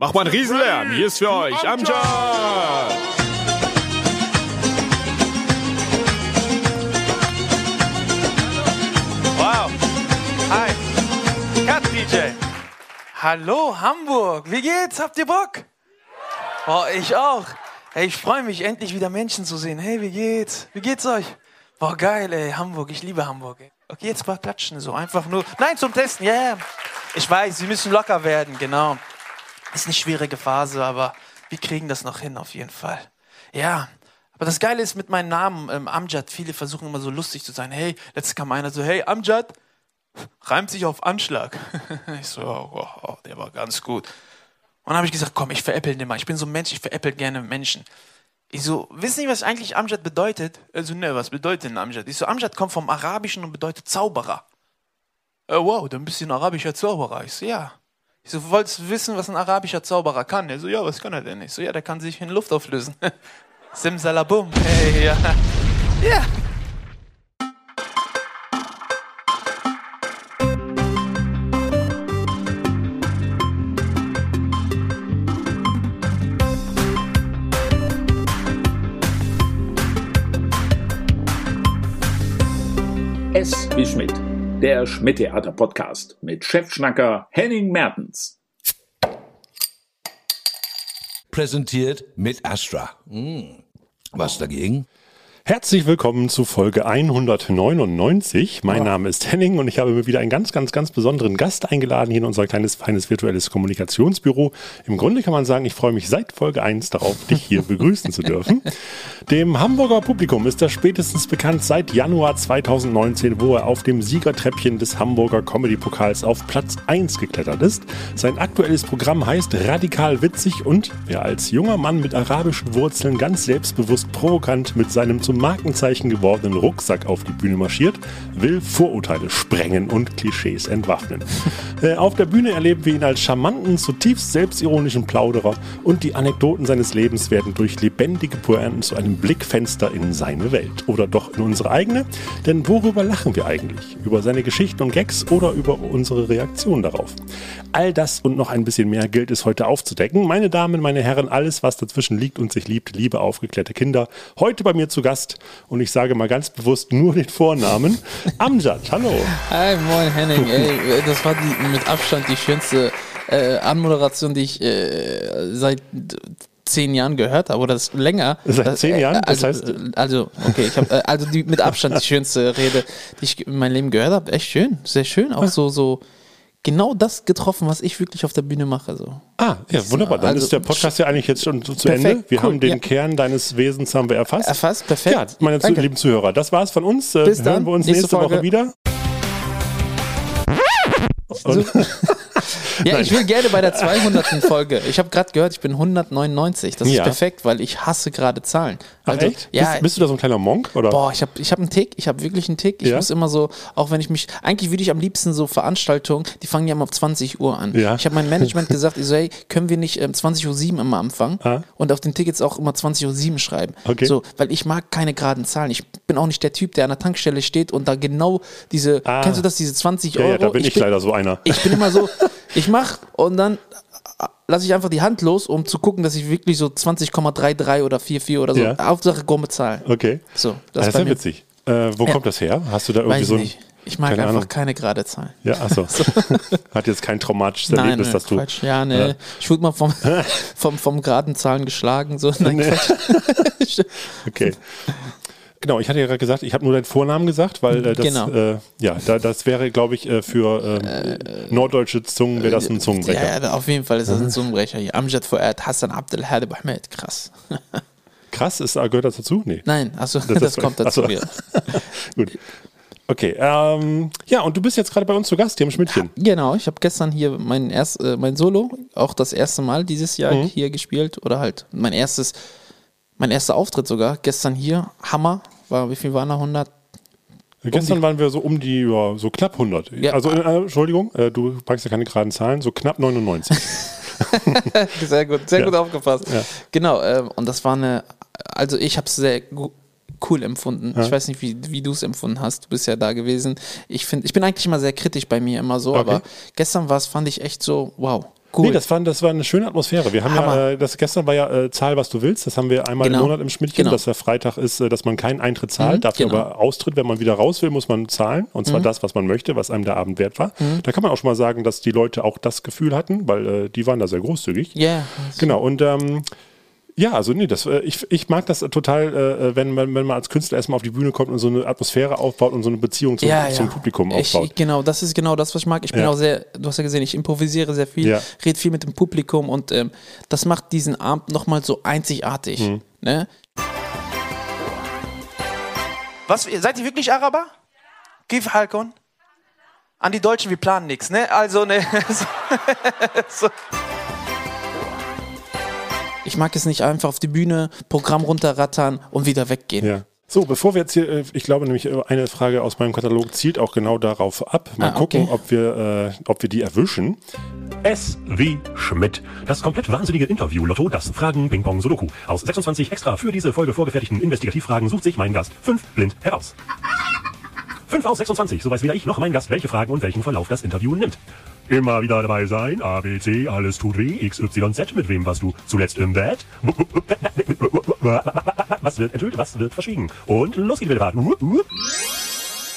Mach mal einen Riesenlärm. Hier ist für euch Amjad. Wow. Hi. Cut DJ. Hallo Hamburg. Wie geht's? Habt ihr Bock? Oh, ich auch. Hey, ich freue mich endlich wieder Menschen zu sehen. Hey, wie geht's? Wie geht's euch? Boah, geil, ey, Hamburg. Ich liebe Hamburg. Ey. Okay, jetzt mal klatschen so einfach nur. Nein, zum Testen. Ja, yeah. Ich weiß, wir müssen locker werden, genau. Ist eine schwierige Phase, aber wir kriegen das noch hin auf jeden Fall. Ja, aber das Geile ist mit meinem Namen, ähm, Amjad, viele versuchen immer so lustig zu sein. Hey, letztes kam einer so, hey, Amjad, reimt sich auf Anschlag. ich so, oh, oh, der war ganz gut. Und dann habe ich gesagt, komm, ich veräppel den mal. Ich bin so ein Mensch, ich veräppel gerne Menschen. Ich so, wissen Sie, was eigentlich Amjad bedeutet? Also, ne, was bedeutet denn Amjad? Ich so, Amjad kommt vom Arabischen und bedeutet Zauberer. Äh, wow, dann bist du ein arabischer Zauberer. Ich so, ja. Ich so, wolltest du wissen, was ein arabischer Zauberer kann? Er so, ja, was kann er denn? Ich so, ja, der kann sich in Luft auflösen. Simsalabum. Hey, ja. Ja. S wie Schmidt, der Schmidt-Theater-Podcast mit Chefschnacker Henning Mertens. Präsentiert mit Astra. Hm. Was dagegen? Herzlich willkommen zu Folge 199. Mein Name ist Henning und ich habe mir wieder einen ganz, ganz, ganz besonderen Gast eingeladen hier in unser kleines, feines virtuelles Kommunikationsbüro. Im Grunde kann man sagen, ich freue mich seit Folge 1 darauf, dich hier begrüßen zu dürfen. Dem Hamburger Publikum ist er spätestens bekannt seit Januar 2019, wo er auf dem Siegertreppchen des Hamburger Comedy-Pokals auf Platz 1 geklettert ist. Sein aktuelles Programm heißt Radikal Witzig und wer als junger Mann mit arabischen Wurzeln ganz selbstbewusst provokant mit seinem zum Markenzeichen gewordenen Rucksack auf die Bühne marschiert, will Vorurteile sprengen und Klischees entwaffnen. äh, auf der Bühne erleben wir ihn als charmanten, zutiefst selbstironischen Plauderer und die Anekdoten seines Lebens werden durch lebendige Pointen zu einem Blickfenster in seine Welt. Oder doch in unsere eigene? Denn worüber lachen wir eigentlich? Über seine Geschichten und Gags oder über unsere Reaktion darauf? All das und noch ein bisschen mehr gilt es heute aufzudecken. Meine Damen, meine Herren, alles, was dazwischen liegt und sich liebt, liebe aufgeklärte Kinder. Heute bei mir zu Gast und ich sage mal ganz bewusst nur den Vornamen. Amjad, hallo. Hi, moin Henning. Ey, das war die, mit Abstand die schönste äh, Anmoderation, die ich äh, seit zehn Jahren gehört habe oder das länger. Seit zehn Jahren? Also, das heißt, also okay, ich habe also die mit Abstand die schönste Rede, die ich in meinem Leben gehört habe. Echt schön, sehr schön, auch so so genau das getroffen, was ich wirklich auf der Bühne mache. So. Ah, ja, wunderbar. Dann Also, ist der Podcast ja eigentlich jetzt schon zu perfekt, Ende. Wir cool, haben den ja. Kern deines Wesens haben wir erfasst. Erfasst, perfekt. Ja, meine Danke. lieben Zuhörer, das war's von uns. Äh, Bis hören dann. wir uns Nächste nächste, Woche wieder. So. Ja, ich will gerne bei der 200. Folge. Ich habe gerade gehört, ich bin 199. Das Ja. ist perfekt, weil ich hasse gerade Zahlen. Ach, Also, echt? Ja, bist, bist du da so ein kleiner Monk? Oder? Boah, ich habe ich hab einen Tick, ich habe wirklich einen Tick. Ich Ja? muss immer so, auch wenn ich mich, eigentlich würde ich am liebsten so Veranstaltungen, die fangen ja immer auf 20 Uhr an. Ja. Ich habe meinem Management gesagt, ich so, hey, können wir nicht ähm, 20 Uhr 7 immer anfangen Ah. und auf den Tickets auch immer 20 Uhr 7 schreiben. Okay. So, weil ich mag keine geraden Zahlen. Ich bin auch nicht der Typ, der an der Tankstelle steht und da genau diese, Ah. kennst du das, diese 20 ja, Euro? ja, da bin ich, leider so einer. Ich bin immer so, ich mach und dann lasse ich einfach die Hand los, um zu gucken, dass ich wirklich so 20,33 oder 44 oder so. Ja. Hauptsache krumme Zahlen. Okay. So, Das, ist ist ja mir- witzig. Äh, wo Ja. kommt das her? Hast du da irgendwie Weiß so ich ein. nicht. Ich mag keine einfach Ahnung. keine gerade Zahlen. Ja, achso. Hat jetzt kein traumatisches Nein, Erlebnis, dass du. Quatsch. Ja, ne. Ich wurde mal vom, vom, vom geraden Zahlen geschlagen. So. Nein, Nee. Okay. Genau, ich hatte ja gerade gesagt, ich habe nur deinen Vornamen gesagt, weil äh, das, Genau. äh, ja, da, das wäre, glaube ich, äh, für ähm, norddeutsche Zungen wäre das ein Zungenbrecher. ja, ja, auf jeden Fall ist das ein Zungenbrecher hier. Amjad Fuad Hassan Abdel Hadib Ahmed. Krass. Krass, ist, gehört das dazu? Nee. Nein, also das, ist- kommt dazu. Ach so. Ja. Gut. Okay, ähm, ja, und du bist jetzt gerade bei uns zu Gast hier im Schmidtchen. Genau, ich habe gestern hier mein, erst, äh, mein Solo, auch das erste Mal dieses Jahr Mhm. hier gespielt. Oder halt mein erstes, mein erster Auftritt sogar. Gestern hier, Hammer. War, wie viel waren da? 100? Gestern waren wir so um die, ja, so knapp 100. Ja. Also, äh, Entschuldigung, äh, du packst ja keine geraden Zahlen, so knapp 99. Sehr gut, sehr Ja. gut aufgepasst. Genau, ähm, und das war eine, also ich habe es sehr cool empfunden. Ich weiß nicht, wie, wie du es empfunden hast. Du bist ja da gewesen. Ich finde, ich bin eigentlich immer sehr kritisch bei mir, immer so, Okay. aber gestern war es, fand ich echt so, wow. Cool. Nee, das war, das war eine schöne Atmosphäre. Wir haben Hammer. ja, äh, das gestern war ja äh, Zahl, was du willst. Das haben wir einmal Genau. im Monat im Schmidtchen, Genau. dass der Freitag ist, äh, dass man keinen Eintritt zahlt, Mhm, dafür genau. aber austritt, wenn man wieder raus will, muss man zahlen. Und Mhm. zwar das, was man möchte, was einem der Abend wert war. Da kann man auch schon mal sagen, dass die Leute auch das Gefühl hatten, weil äh, die waren da sehr großzügig. Ja, Genau, und ähm, ja, also nee, das, äh, ich, ich mag das total, äh, wenn, man, wenn man als Künstler erstmal auf die Bühne kommt und so eine Atmosphäre aufbaut und so eine Beziehung zum, ja, zum ja. Publikum ich, aufbaut. Genau, das ist genau das, was ich mag. Ich bin Ja. auch sehr, du hast ja gesehen, ich improvisiere sehr viel, Ja. rede viel mit dem Publikum und ähm, das macht diesen Abend nochmal so einzigartig. Mhm. Ne? Was, seid ihr wirklich Araber? Gif Halkon? An die Deutschen, wir planen nichts, ne? Also, ne. so. Ich mag es nicht einfach auf die Bühne, Programm runterrattern und wieder weggehen. Ja. So, bevor wir jetzt hier, äh, ich glaube nämlich, äh, eine Frage aus meinem Katalog zielt auch genau darauf ab. Mal Ah, gucken, okay. ob wir, äh, ob wir die erwischen. S wie Schmidt. Das komplett wahnsinnige Interview-Lotto, das Fragen-Ping-Pong-Sudoku. Aus 26 extra für diese Folge vorgefertigten Investigativfragen sucht sich mein Gast fünf blind heraus. 5 aus 26, so weiß weder ich noch mein Gast, welche Fragen und welchen Verlauf das Interview nimmt. Immer wieder dabei sein, A, B, C, alles tut weh, X, Y, Z, mit wem warst du zuletzt im Bett? Was wird enthüllt, was wird verschwiegen? Und los geht die Fahrt. Nur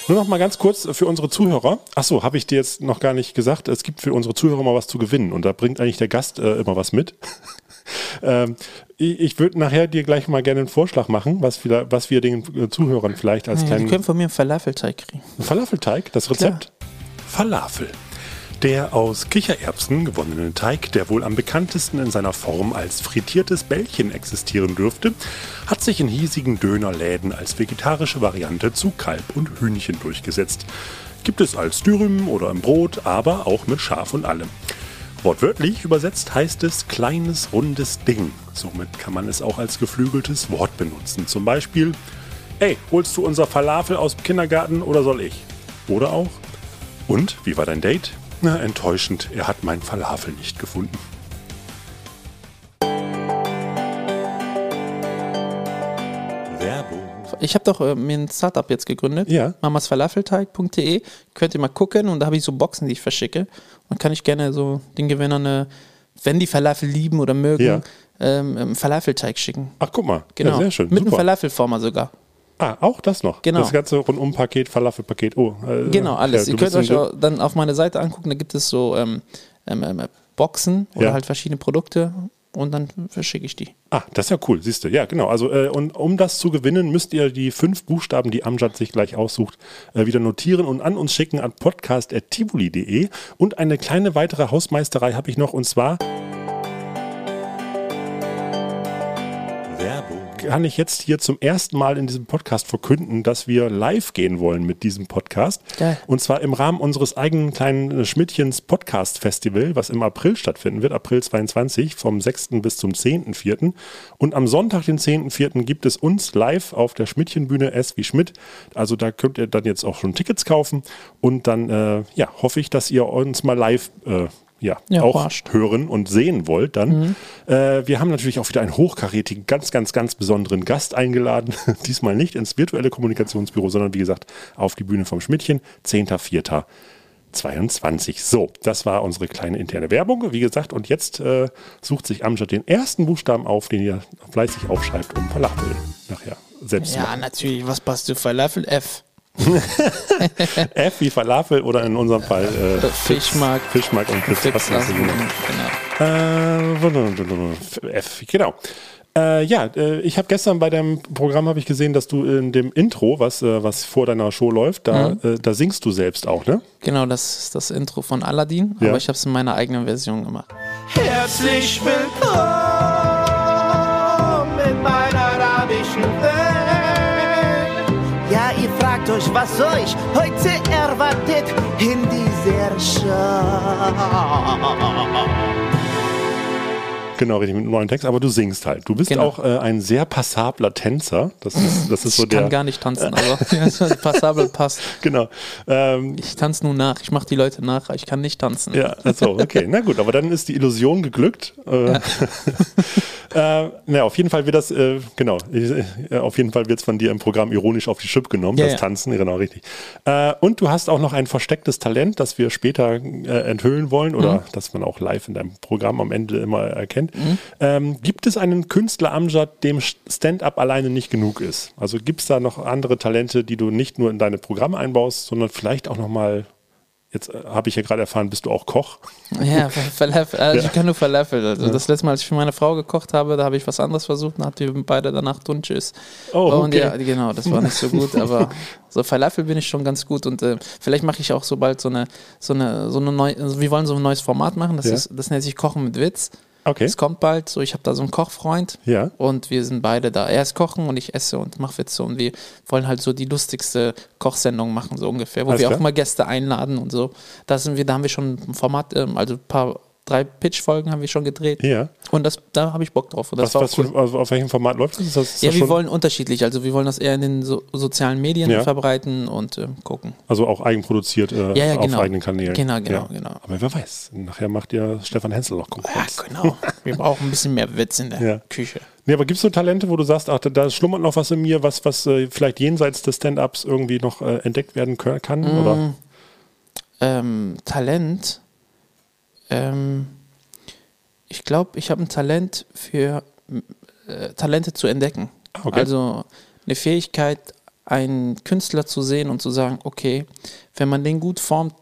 noch mal ganz kurz für unsere Zuhörer. Ach so, habe ich dir jetzt noch gar nicht gesagt. Es gibt für unsere Zuhörer mal was zu gewinnen und da bringt eigentlich der Gast äh, immer was mit. ähm, ich ich würde nachher dir gleich mal gerne einen Vorschlag machen, was wir, was wir den äh, Zuhörern vielleicht als Ja, die kleinen können von mir einen Falafelteig kriegen. Falafelteig, das Rezept. Falafel. Der aus Kichererbsen gewonnene Teig, der wohl am bekanntesten in seiner Form als frittiertes Bällchen existieren dürfte, hat sich in hiesigen Dönerläden als vegetarische Variante zu Kalb und Hühnchen durchgesetzt. Gibt es als Dürüm oder im Brot, aber auch mit Schaf und allem. Wortwörtlich übersetzt heißt es kleines rundes Ding. Somit kann man es auch als geflügeltes Wort benutzen. Zum Beispiel, ey, holst du unser Falafel aus dem Kindergarten oder soll ich? Oder auch, und, wie war dein Date? Na, enttäuschend, er hat mein Falafel nicht gefunden. Werbung. Ich habe doch äh, mir ein Startup jetzt gegründet. Ja. mamasfalafelteig.de. Könnt ihr mal gucken und da habe ich so Boxen, die ich verschicke. Und kann ich gerne so den Gewinnern, eine, wenn die Falafel lieben oder mögen, Ja. ähm, einen Falafelteig schicken. Ach, guck mal. Genau. Ja, sehr schön. Mit einem Super. Falafelformer sogar. Ah, auch das noch. Genau. Das ganze Rundum-Paket, Falafelpaket. Oh, äh, Genau, alles. ja, ihr könnt euch auch dann auf meine Seite angucken, da gibt es so ähm, ähm, ähm, Boxen oder Ja. halt verschiedene Produkte und dann verschicke ich die. Ah, das ist ja cool, siehst du. Ja, genau. Also, äh, und um das zu gewinnen, müsst ihr die fünf Buchstaben, die Amjad sich gleich aussucht, äh, wieder notieren und an uns schicken an podcast.tivoli.de. Und eine kleine weitere Hausmeisterei habe ich noch und zwar. Kann ich jetzt hier zum ersten Mal in diesem Podcast verkünden, dass wir live gehen wollen mit diesem Podcast. Geil. Und zwar im Rahmen unseres eigenen kleinen äh, Schmidtchens Podcast Festival, was im April stattfinden wird, April 22, vom 6. bis zum 10.4. Und am Sonntag, den 10.4., gibt es uns live auf der Schmidtchenbühne S wie Schmidt. Also da könnt ihr dann jetzt auch schon Tickets kaufen. Und dann äh, ja, hoffe ich, dass ihr uns mal live äh, ja, Ja, auch verarscht. hören und sehen wollt, dann. Äh, wir haben natürlich auch wieder einen hochkarätigen, ganz, ganz, ganz besonderen Gast eingeladen. Diesmal nicht ins virtuelle Kommunikationsbüro, sondern wie gesagt auf die Bühne vom Schmidtchen, 10.04.22. So, das war unsere kleine interne Werbung, wie gesagt. Und jetzt äh, sucht sich Amjad den ersten Buchstaben auf, den ihr fleißig aufschreibt, um Falafel nachher selbst zu Ja, machen. natürlich. Was passt zu Falafel? F. F wie Falafel oder in unserem Fall äh, Fischmark. Fischmark und das. weiß ich Genau. genau. Äh, F, genau. Äh, ja, äh, ich habe gestern bei deinem Programm habe ich gesehen, dass du in dem Intro, was, äh, was vor deiner Show läuft, da, äh, da singst du selbst auch, ne? genau, das ist das Intro von Aladdin, Ja. aber ich habe es in meiner eigenen Version gemacht. Herzlich willkommen in meiner Fragt euch, was euch heute erwartet in dieser Show. Genau, richtig, mit einem neuen Text, aber du singst halt. Du bist Genau. auch äh, ein sehr passabler Tänzer. Das ist, das ist so ich der. kann gar nicht tanzen, aber ja, passabel passt. Genau. Ähm, Ich tanze nur nach. Ich mache die Leute nach. Ich kann nicht tanzen. ja, also okay, na gut, aber dann ist die Illusion geglückt. Äh, äh, na, auf jeden Fall wird das, äh, genau, äh, auf jeden Fall wird es von dir im Programm ironisch auf die Chip genommen, Ja, das ja. Tanzen, genau, richtig. Äh, und du hast auch noch ein verstecktes Talent, das wir später enthüllen wollen oder Mhm. das man auch live in deinem Programm am Ende immer erkennt. Ähm, gibt es einen Künstler Amjad, dem Stand-up alleine nicht genug ist? Also gibt es da noch andere Talente, die du nicht nur in deine Programme einbaust, sondern vielleicht auch nochmal, jetzt äh, habe ich ja gerade erfahren, bist du auch Koch? Ja, Falafel. Also Ja. Ich kann nur Falafel. Also das letzte Mal, als ich für meine Frau gekocht habe, da habe ich was anderes versucht und hatten wir beide danach Dunches. Oh, Und okay. ja, genau, das war nicht so gut, aber so Falafel bin ich schon ganz gut und äh, vielleicht mache ich auch so bald so eine, so eine, so eine neue, also wir wollen so ein neues Format machen, das Ja. ist, das nennt sich Kochen mit Witz. Okay. Es kommt bald, so ich habe da so einen Kochfreund Ja. und wir sind beide da. Er ist kochen und ich esse und mache Witze und wir wollen halt so die lustigste Kochsendung machen, so ungefähr, wo Alles wir klar. auch immer Gäste einladen und so. Da sind wir, da haben wir schon ein Format, ähm, also ein paar, drei Pitch-Folgen haben wir schon gedreht. Ja. Und das, da habe ich Bock drauf. Was, was cool. für, also auf welchem Format läuft das? Das, Ja, wir wollen unterschiedlich. Also wir wollen das eher in den so, sozialen Medien Ja. verbreiten und ähm, gucken. also auch eigenproduziert äh, Ja, ja, auf genau. eigenen Kanälen. Genau, genau, ja. genau. Aber wer weiß, nachher macht ja Stefan Hensel noch Ja, Konkurrenz. genau. Wir brauchen ein bisschen mehr Witz in der Ja. Küche. Nee, aber gibt es so Talente, wo du sagst, ach, da, schlummert noch was in mir, was, was äh, vielleicht jenseits des Stand-Ups irgendwie noch äh, entdeckt werden kann? Mm. Oder? Ähm, Talent. Ähm, ich glaube, ich habe ein Talent für äh, Talente zu entdecken. Okay. Also eine Fähigkeit, einen Künstler zu sehen und zu sagen, okay, wenn man den gut formt,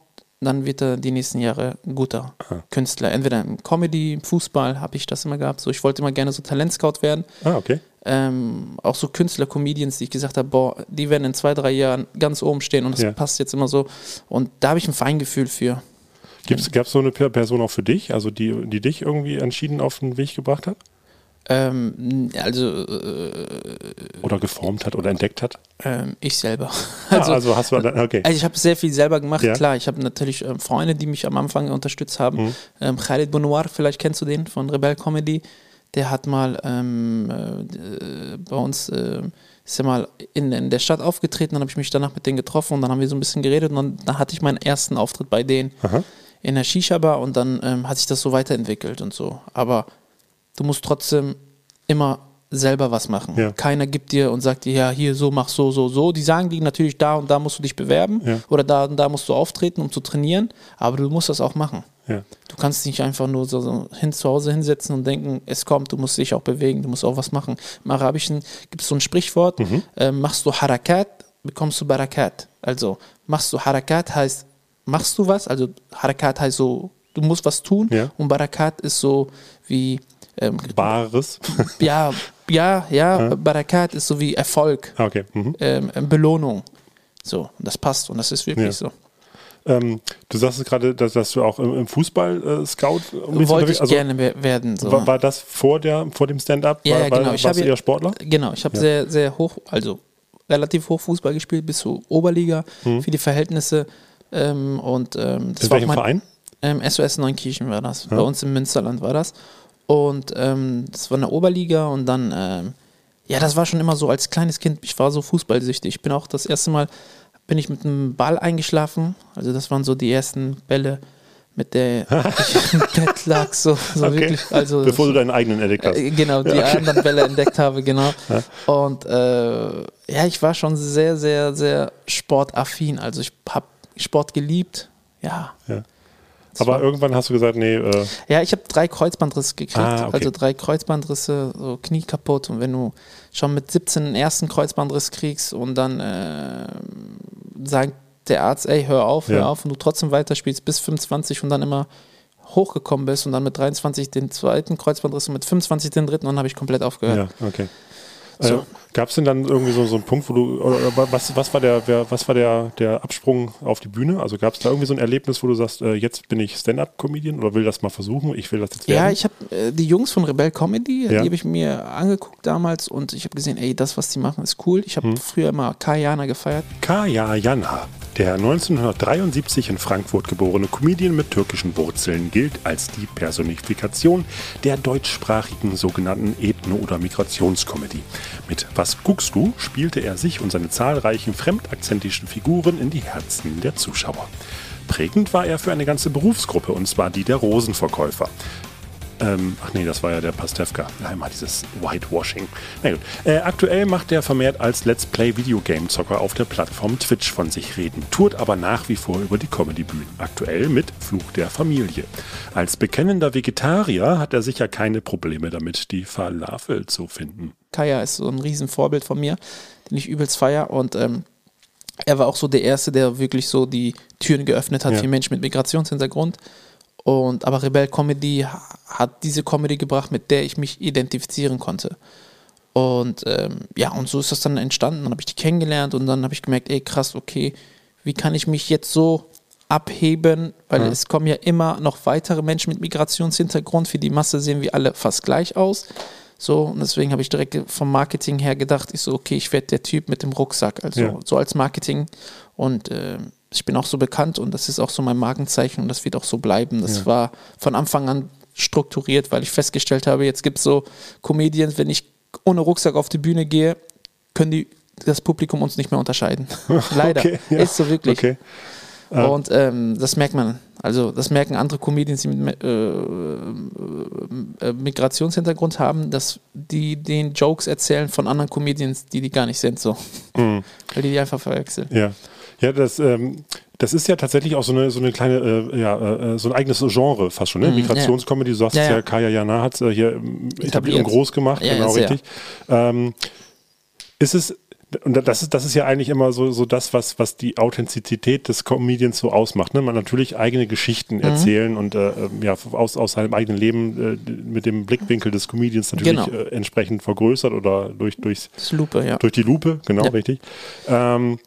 dann wird er die nächsten Jahre ein guter Künstler. Entweder im Comedy, im Fußball habe ich das immer gehabt. So, ich wollte immer gerne so Talentscout werden. Ah, okay. ähm, auch so Künstler, Comedians, die ich gesagt habe, boah, die werden in zwei, drei Jahren ganz oben stehen und das Ja. passt jetzt immer so. Und da habe ich ein Feingefühl für. Gab es so eine Per- Person auch für dich, also die, die dich irgendwie entschieden auf den Weg gebracht hat? Ähm, also äh, Oder geformt hat oder entdeckt hat? ähm, ich selber. Also, ah, also hast du, dann- okay. Also ich habe sehr viel selber gemacht, Ja. klar. Ich habe natürlich ähm, Freunde, die mich am Anfang unterstützt haben. Mhm. Ähm, Khalid Bonoir, vielleicht kennst du den von Rebel Comedy. Der hat mal ähm, äh, bei uns äh, ist er mal in, in der Stadt aufgetreten, dann habe ich mich danach mit denen getroffen und dann haben wir so ein bisschen geredet und dann, dann hatte ich meinen ersten Auftritt bei denen in der Shisha-Bar und dann ähm, hat sich das so weiterentwickelt und so. Aber du musst trotzdem immer selber was machen. Ja. Keiner gibt dir und sagt dir, ja, hier so, mach so, so, so. Die sagen dir natürlich, da und da musst du dich bewerben Ja. oder da und da musst du auftreten, um zu trainieren, aber du musst das auch machen. Ja. Du kannst nicht einfach nur so, so hin zu Hause hinsetzen und denken, es kommt, du musst dich auch bewegen, du musst auch was machen. Im Arabischen gibt es so ein Sprichwort, Mhm. äh, machst du Harakat, bekommst du Barakat. Also machst du Harakat heißt, machst du was, also Harakat heißt so, du musst was tun Ja. und Barakat ist so wie, ähm, Bares. ja, ja, ja, Barakat ist so wie Erfolg, okay. Mhm. ähm, Belohnung. So, das passt und das ist wirklich Ja. so. Ähm, du sagst gerade, dass, dass du auch im, im Fußball äh, Scout Wollte ich gerne we- werden. So. War, war das vor, der, vor dem Stand-up? Ja, war, ja, genau. War, Ich warst du eher Sportler? Genau, ich habe sehr, sehr hoch, also relativ hoch Fußball gespielt, bis zur Oberliga für die Verhältnisse. Ähm, und ähm, das In war welchem mein, Verein? Ähm, SOS Neunkirchen war das. Bei uns im Münsterland war das. Und ähm, das war eine Oberliga und dann, ähm, ja, das war schon immer so als kleines Kind. Ich war so fußballsüchtig. Ich bin auch das erste Mal, bin ich mit einem Ball eingeschlafen. Also das waren so die ersten Bälle, mit der ich im Bett lag. So, so Okay. wirklich. Also, Bevor du deinen eigenen entdeckt hast. äh, Genau, die anderen Bälle entdeckt habe, genau. Und äh, ja, ich war schon sehr, sehr, sehr sportaffin. Also ich habe Sport geliebt. Ja. Ja. Aber war- irgendwann hast du gesagt, nee, äh, Ja, ich habe drei Kreuzbandrisse gekriegt. Ah, okay. Also drei Kreuzbandrisse, so Knie kaputt. Und wenn du schon mit 17 den ersten Kreuzbandriss kriegst und dann äh, sagt der Arzt, ey, hör auf, hör Ja. auf und du trotzdem weiterspielst bis 25 und dann immer hochgekommen bist und dann mit 23 den zweiten Kreuzbandriss und mit 25 den dritten und dann habe ich komplett aufgehört. ja, okay. So. Äh, Gab es denn dann irgendwie so, so einen Punkt, wo du, oder, was, was war, der, wer, was war der, der Absprung auf die Bühne? Also gab es da irgendwie so ein Erlebnis, wo du sagst, äh, jetzt bin ich Stand-Up-Comedian oder will das mal versuchen, ich will das jetzt werden? Ja, ich habe äh, die Jungs von Rebel Comedy, Ja. die habe ich mir angeguckt damals und ich habe gesehen, ey, das, was die machen, ist cool. Ich habe Hm. früher immer Kajana gefeiert. Kaya Jana, Der 1973 in Frankfurt geborene Comedian mit türkischen Wurzeln gilt als die Personifikation der deutschsprachigen sogenannten Ethno- oder Migrationskomödie. Mit Was guckst du spielte er sich und seine zahlreichen fremdakzentischen Figuren in die Herzen der Zuschauer. Prägend war er für eine ganze Berufsgruppe, und zwar die der Rosenverkäufer. Ähm, ach nee, das war ja der Pastewka. Immer dieses Whitewashing. Na gut. Äh, aktuell macht er vermehrt als Let's Play Videogame Zocker auf der Plattform Twitch von sich reden, tourt aber nach wie vor über die Comedy-Bühnen. Aktuell mit Fluch der Familie. Als bekennender Vegetarier hat er sicher keine Probleme damit, die Falafel zu finden. Kaya ist so ein Riesenvorbild von mir, den ich übelst feier und ähm, er war auch so der Erste, der wirklich so die Türen geöffnet hat Ja. für Menschen mit Migrationshintergrund. Und aber Rebell Comedy hat diese Comedy gebracht, mit der ich mich identifizieren konnte. Und ähm, ja, und so ist das dann entstanden. Dann habe ich die kennengelernt und dann habe ich gemerkt, ey krass, okay, wie kann ich mich jetzt so abheben? Weil es kommen ja immer noch weitere Menschen mit Migrationshintergrund. Für die Masse sehen wir alle fast gleich aus. So, und deswegen habe ich direkt vom Marketing her gedacht, ich so, okay, ich werde der Typ mit dem Rucksack, also Ja. so als Marketing. Und ähm, ich bin auch so bekannt und das ist auch so mein Markenzeichen und das wird auch so bleiben. Das war von Anfang an strukturiert, weil ich festgestellt habe, jetzt gibt es so Comedians, wenn ich ohne Rucksack auf die Bühne gehe, können die das Publikum uns nicht mehr unterscheiden. Leider. Okay, ja. Ist so wirklich. Okay. Und ähm, das merkt man. Also das merken andere Comedians, die mit äh, äh, Migrationshintergrund haben, dass die den Jokes erzählen von anderen Comedians, die die gar nicht sind, so. Mhm. Weil die die einfach verwechseln. Ja. Ja, das, ähm, das ist ja tatsächlich auch so eine, so eine kleine, äh, ja, äh, so ein eigenes Genre fast schon, ne? Migrationscomedy, du sagst Mhm, Ja, es ja, ja. Kaya Jana hat es äh, hier etabliert und groß gemacht, Ja, genau richtig. Ähm, ist es, und das ist, das ist ja eigentlich immer so, so das, was, was die Authentizität des Comedians so ausmacht. Ne? Man natürlich eigene Geschichten Mhm. erzählen und äh, ähm, ja, aus, aus seinem eigenen Leben äh, mit dem Blickwinkel des Comedians natürlich Genau. äh, entsprechend vergrößert oder durch, durchs, Lupe, ja. durch die Lupe, genau, Ja. richtig. Ähm,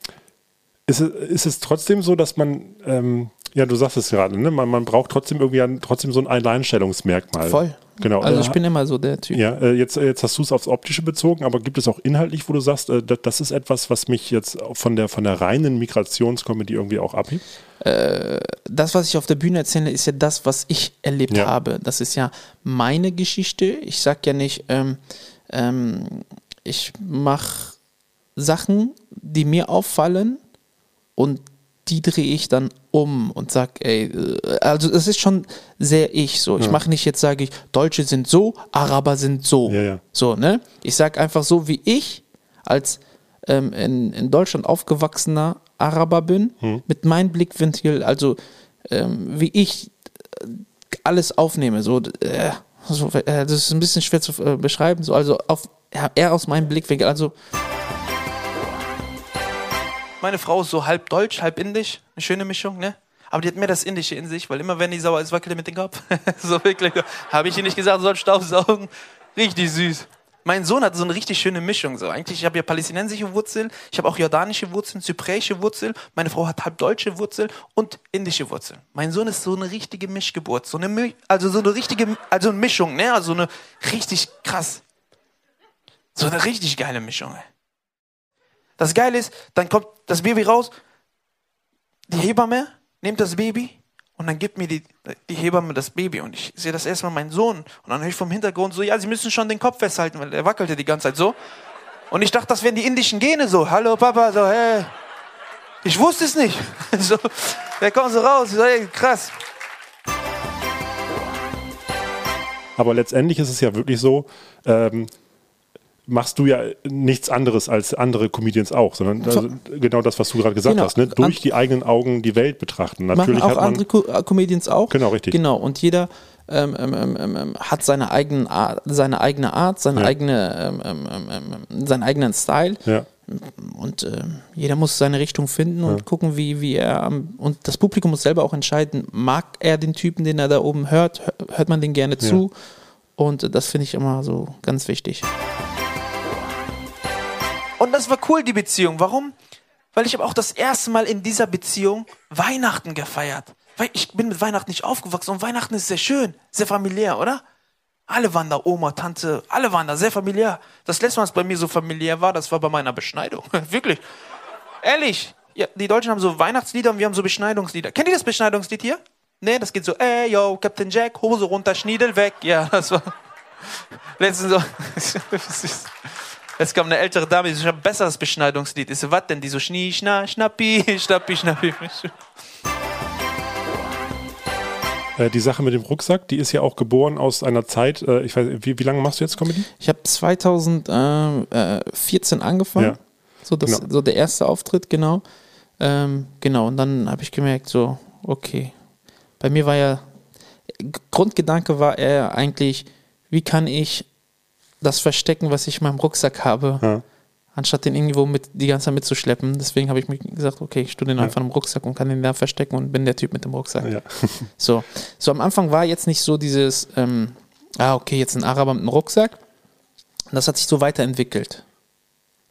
ist, es, ist es trotzdem so, dass man, ähm, ja, du sagst es gerade, ne? man, man braucht trotzdem irgendwie ein, trotzdem so ein Alleinstellungsmerkmal. Voll. Genau. Also ich bin immer so der Typ. ja, äh, jetzt, äh, jetzt hast du es aufs Optische bezogen, aber gibt es auch inhaltlich, wo du sagst, äh, das, ist etwas, was mich jetzt von der, von der reinen Migrationskomödie irgendwie auch abhebt? das, was ich auf der Bühne erzähle, ist ja das, was ich erlebt Ja. habe. Das ist ja meine Geschichte. Ich sag ja nicht, ähm, ähm, ich mache Sachen, die mir auffallen und die drehe ich dann um und sag, ey, äh, also es ist schon sehr ich so. Ich mache nicht jetzt, sage ich, Deutsche sind so, Araber sind so. Ja, ja. So, ne? Ich sag einfach so, wie ich als ähm, in, in Deutschland aufgewachsener Araber bin, Hm. mit meinem Blickwinkel, also ähm, wie ich äh, alles aufnehme. So, äh, so, äh, das ist ein bisschen schwer zu äh, beschreiben. So, also auf, ja, eher aus meinem Blickwinkel. Also meine Frau ist so halb deutsch, halb indisch. Eine schöne Mischung, ne? Aber die hat mehr das Indische in sich, weil immer wenn die sauer ist, wackelt er mit dem Kopf. so wirklich. Habe ich ihr nicht gesagt, soll Staubsaugen? Richtig süß. Mein Sohn hat so eine richtig schöne Mischung. So. Eigentlich, ich habe ja palästinensische Wurzeln, ich habe auch jordanische Wurzeln, zypräische Wurzeln. Meine Frau hat halb deutsche Wurzeln und indische Wurzeln. Mein Sohn ist so eine richtige Mischgeburt. So eine, also so eine richtige, also eine Mischung, ne? Also eine richtig krass. So eine richtig geile Mischung, ey. Das Geile ist, dann kommt das Baby raus, die Hebamme nimmt das Baby und dann gibt mir die, die Hebamme das Baby und ich sehe das erstmal meinen Sohn und dann höre ich vom Hintergrund so, ja, sie müssen schon den Kopf festhalten, weil er wackelte die ganze Zeit so. Und ich dachte, das wären die indischen Gene so, hallo Papa, so, hey. Ich wusste es nicht. So, der kommt so raus, so, hey, krass. Aber letztendlich ist es ja wirklich so, ähm, machst du ja nichts anderes als andere Comedians auch, sondern also genau das, was du gerade gesagt Genau. hast, ne? durch die eigenen Augen die Welt betrachten. Natürlich Machen auch hat man, andere Co äh, Comedians auch. Genau, richtig. Genau, und jeder ähm, ähm, ähm, ähm, ähm, hat seine, eigenen Art, seine eigene Art, seine Ja. eigene, ähm, seinen eigenen Style. ja, Und ähm, jeder muss seine Richtung finden und gucken, wie, wie er. Und das Publikum muss selber auch entscheiden, mag er den Typen, den er da oben hört, hör- hört man den gerne zu. Und äh, das finde ich immer so ganz wichtig. Und das war cool, die Beziehung. Warum? Weil ich habe auch das erste Mal in dieser Beziehung Weihnachten gefeiert. Weil ich bin mit Weihnachten nicht aufgewachsen und Weihnachten ist sehr schön, sehr familiär, oder? Alle waren da, Oma, Tante, alle waren da, sehr familiär. Das letzte Mal, was bei mir so familiär war, das war bei meiner Beschneidung. Wirklich. Ehrlich, Ja, die Deutschen haben so Weihnachtslieder und wir haben so Beschneidungslieder. Kennt ihr das Beschneidungslied hier? Nee, das geht so, ey, yo, Captain Jack, Hose runter, Schniedel weg. Ja, das war letztens so. Jetzt kam eine ältere Dame, die so, ich habe ein besseres Beschneidungslied. Ich so, was denn? Die so, Schnie, Schna, Schnappi, Schnappi, Schnappi. Äh, die Sache mit dem Rucksack, die ist ja auch geboren aus einer Zeit, äh, ich weiß, wie, wie lange machst du jetzt Comedy? Ich habe 2014 angefangen. Ja. So, das, Genau. so der erste Auftritt, genau. Ähm, genau, und dann habe ich gemerkt, so, okay. Bei mir war ja, Grundgedanke war eher eigentlich, wie kann ich das verstecken, was ich in meinem Rucksack habe, Ja. anstatt den irgendwo mit, die ganze Zeit mitzuschleppen. Deswegen habe ich mir gesagt, okay, ich tue den einfach im Rucksack und kann den da verstecken und bin der Typ mit dem Rucksack. Ja. So, so am Anfang war jetzt nicht so dieses, ähm, ah, okay, jetzt ein Araber mit einem Rucksack. Das hat sich so weiterentwickelt.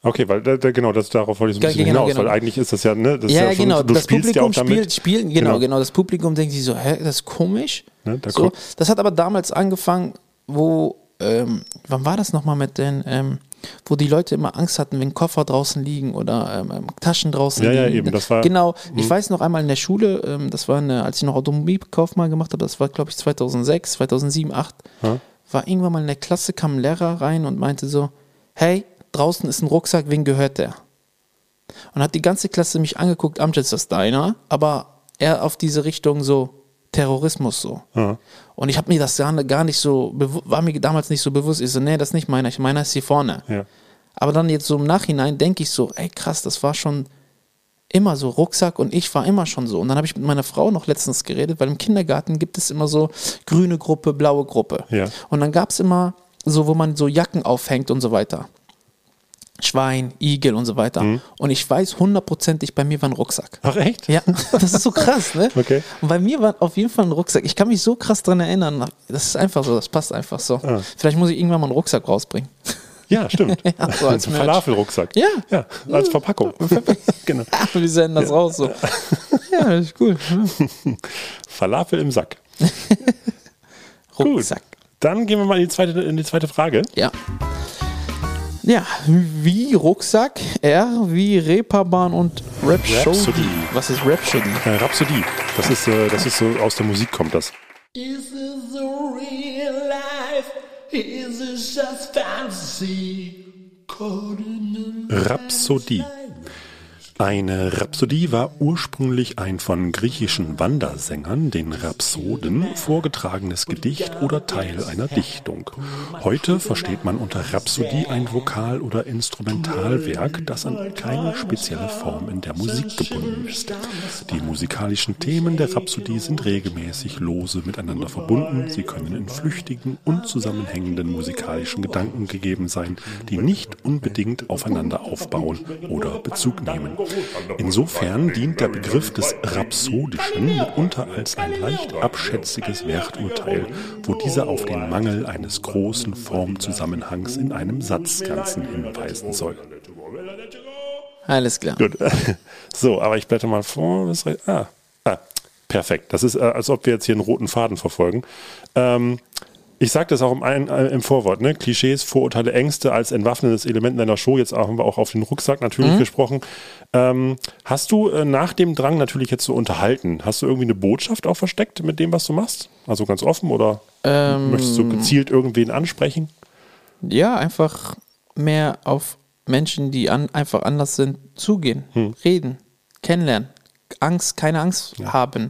Okay, weil da, da, genau, das, darauf wollte ich so ein bisschen genau, hinaus, genau. weil eigentlich ist das ja, ne, das ist ja, ja schon, genau. du das spielst ja Publikum auch damit. spielt, spielen, genau, Genau. genau, Das Publikum denkt sich so, hä, das ist komisch. Ne, da so, das hat aber damals angefangen, wo, ähm, wann war das nochmal mit den, ähm, wo die Leute immer Angst hatten, wenn Koffer draußen liegen oder ähm, ähm, Taschen draußen Ja, ja, liegen. eben, das war- Genau, ich Mhm. weiß noch einmal in der Schule, ähm, das war eine, als ich noch Automobilkaufmann gemacht habe, das war glaube ich 2006, 2007, 2008, Ja. war irgendwann mal in der Klasse, kam ein Lehrer rein und meinte so, hey, draußen ist ein Rucksack, wem gehört der? Und hat die ganze Klasse mich angeguckt, Amjad, ist das deiner? Aber er auf diese Richtung so Terrorismus so. Ja. Und ich habe mir das gar, gar nicht so, war mir damals nicht so bewusst. Ich so, nee, das ist nicht meiner, ich meiner ist hier vorne. Ja. Aber dann jetzt so im Nachhinein denke ich so, ey krass, das war schon immer so, Rucksack und ich war immer schon so. Und dann habe ich mit meiner Frau noch letztens geredet, weil im Kindergarten gibt es immer so grüne Gruppe, blaue Gruppe. Ja. Und dann gab es immer so, wo man so Jacken aufhängt und so weiter. Schwein, Igel und so weiter. Mhm. Und ich weiß hundertprozentig, bei mir war ein Rucksack. Ach echt? Ja, das ist so krass, ne? Okay. Und bei mir war auf jeden Fall ein Rucksack. Ich kann mich so krass dran erinnern. Das ist einfach so, das passt einfach so. Ah. Vielleicht muss ich irgendwann mal einen Rucksack rausbringen. Ja, stimmt. Ja, so als. Falafelrucksack. Ja. Ja, als Verpackung. genau. Wir senden das raus so. Ja, das ist cool. Falafel im Sack. Gut. Rucksack. Dann gehen wir mal in die zweite, in die zweite Frage. Ja. Ja, wie Rucksack, R wie Reeperbahn und Rhapsody. Rhapsody. Was ist Rhapsody? Äh, Rhapsodie. Das ist, äh, das ist so aus der Musik kommt das. Is this a real life? Is it just the Rhapsodie. Eine Rhapsodie war ursprünglich ein von griechischen Wandersängern, den Rhapsoden, vorgetragenes Gedicht oder Teil einer Dichtung. Heute versteht man unter Rhapsodie ein Vokal- oder Instrumentalwerk, das an keine spezielle Form in der Musik gebunden ist. Die musikalischen Themen der Rhapsodie sind regelmäßig lose miteinander verbunden. Sie können in flüchtigen, unzusammenhängenden musikalischen Gedanken gegeben sein, die nicht unbedingt aufeinander aufbauen oder Bezug nehmen. Insofern dient der Begriff des Rhapsodischen mitunter als ein leicht abschätziges Werturteil, wo dieser auf den Mangel eines großen Formzusammenhangs in einem Satzganzen hinweisen soll. Alles klar. Gut. So, aber ich blätter mal vor. Ah, ah, perfekt. Das ist, äh, als ob wir jetzt hier einen roten Faden verfolgen. Ähm, ich sage das auch im, ein, äh, im Vorwort, ne? Klischees, Vorurteile, Ängste als entwaffnendes Element in deiner Show. Jetzt haben wir auch auf den Rucksack natürlich gesprochen. Ähm, hast du äh, nach dem Drang natürlich jetzt so unterhalten, hast du irgendwie eine Botschaft auch versteckt mit dem, was du machst? Also ganz offen oder möchtest du gezielt irgendwen ansprechen? Ja, einfach mehr auf Menschen, die an, einfach anders sind, zugehen, reden, kennenlernen. Angst, keine Angst haben.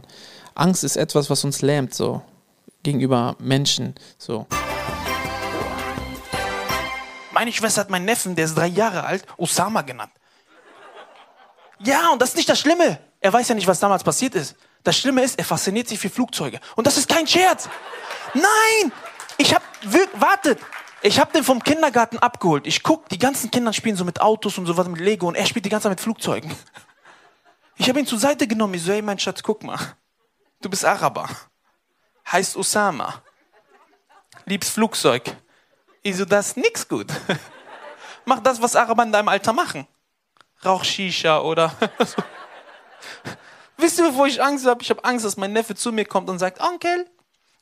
Angst ist etwas, was uns lähmt, so gegenüber Menschen. So. Meine Schwester hat meinen Neffen, der ist drei Jahre alt, Osama genannt. Ja, und das ist nicht das Schlimme. Er weiß ja nicht, was damals passiert ist. Das Schlimme ist, er fasziniert sich für Flugzeuge. Und das ist kein Scherz. Nein! Ich hab, wartet! Ich hab den vom Kindergarten abgeholt. Ich guck, die ganzen Kinder spielen so mit Autos und sowas mit Lego und er spielt die ganze Zeit mit Flugzeugen. Ich habe ihn zur Seite genommen. Ich so, hey, mein Schatz, guck mal. Du bist Araber. Heißt Osama. Liebst Flugzeug. Ich so, das ist nix gut. Mach das, was Araber in deinem Alter machen. Rauch Shisha oder. Wisst ihr, wovor ich Angst habe? Ich habe Angst, dass mein Neffe zu mir kommt und sagt, Onkel,